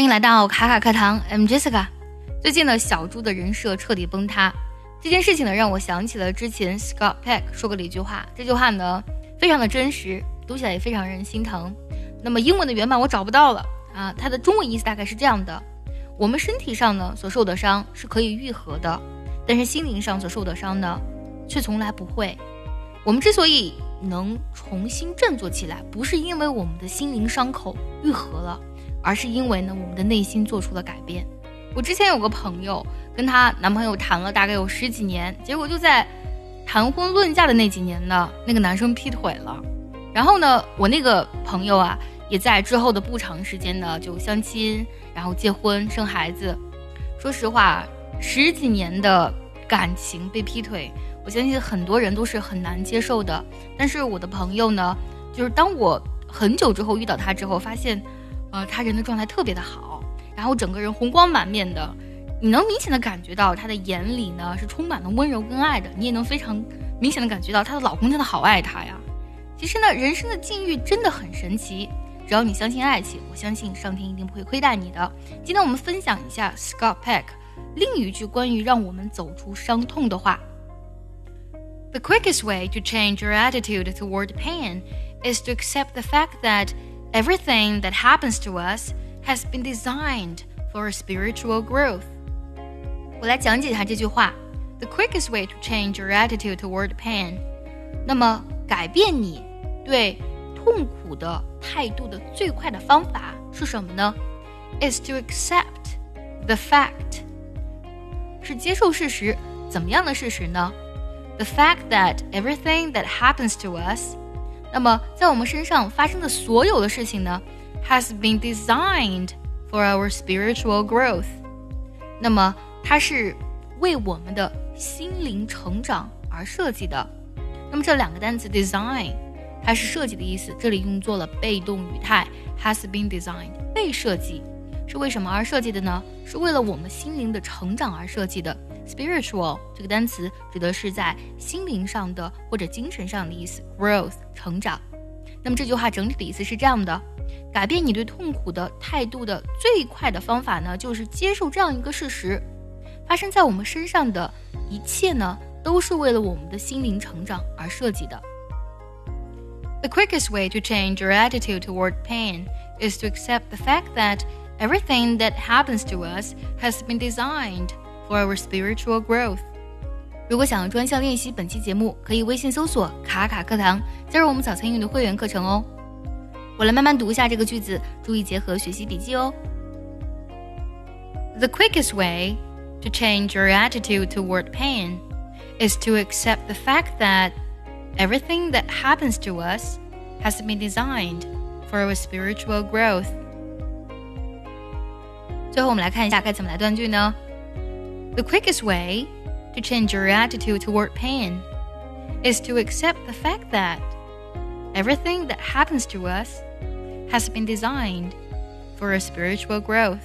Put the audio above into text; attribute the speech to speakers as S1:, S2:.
S1: 欢迎来到卡卡课堂，I'm Jessica。最近呢，小猪的人设彻底崩塌，这件事情呢，让我想起了之前 Scott Peck 说过的一句话，这句话呢，非常的真实，读起来也非常让人心疼。那么英文的原版我找不到了啊，它的中文意思大概是这样的：我们身体上呢所受的伤是可以愈合的，但是心灵上所受的伤呢，却从来不会。我们之所以能重新振作起来，不是因为我们的心灵伤口愈合了。而是因为呢，我们的内心做出了改变。我之前有个朋友，跟她男朋友谈了大概有十几年，结果就在谈婚论嫁的那几年呢，那个男生劈腿了。然后呢，我那个朋友啊，也在之后的不长时间呢就相亲，然后结婚生孩子。说实话，十几年的感情被劈腿，我相信很多人都是很难接受的。但是我的朋友呢，就是当我很久之后遇到他之后，发现。呃，他人的状态特别的好，然后整个人红光满面的，你能明显的感觉到他的眼里呢是充满了温柔跟爱的，你也能非常明显的感觉到她的老公真的好爱她呀。其实呢，人生的境遇真的很神奇，只要你相信爱情，我相信上天一定不会亏待你的。今天我们分享一下 Scott Peck 另一句关于让我们走出伤痛的话：The quickest way to change your attitude toward pain is to accept the fact that Everything that happens to us has been designed for spiritual growth. 我来讲解一下这句话：The quickest way to change your attitude toward pain，那么改变你对痛苦的态度的最快的方法是什么呢？Is to accept the fact，是接受事实。怎么样的事实呢？The fact that everything that happens to us 那么，在我们身上发生的所有的事情呢，has been designed for our spiritual growth。那么，它是为我们的心灵成长而设计的。那么，这两个单词 design，它是设计的意思，这里用作了被动语态，has been designed，被设计，是为什么而设计的呢？是为了我们心灵的成长而设计的。Spiritual 这个单词指的是在心灵上的或者精神上的意思，growth 成长。那么这句话整体的意思是这样的：改变你对痛苦的态度的最快的方法呢，就是接受这样一个事实：发生在我们身上的一切呢，都是为了我们的心灵成长而设计的。The quickest way to change your attitude toward pain is to accept the fact that everything that happens to us has been designed for our spiritual growth。如果想要专项练习本期节目，可以微信搜索“卡卡课堂”，加入我们早餐英语的会员课程哦。我来慢慢读一下这个句子，注意结合学习笔记哦。The quickest way to change your attitude toward pain is to accept the fact that everything that happens to us has been designed for our spiritual growth。 最后，我们来看一下该怎么来断句呢？the quickest way to change your attitude toward pain is to accept the fact that everything that happens to us has been designed for a spiritual growth.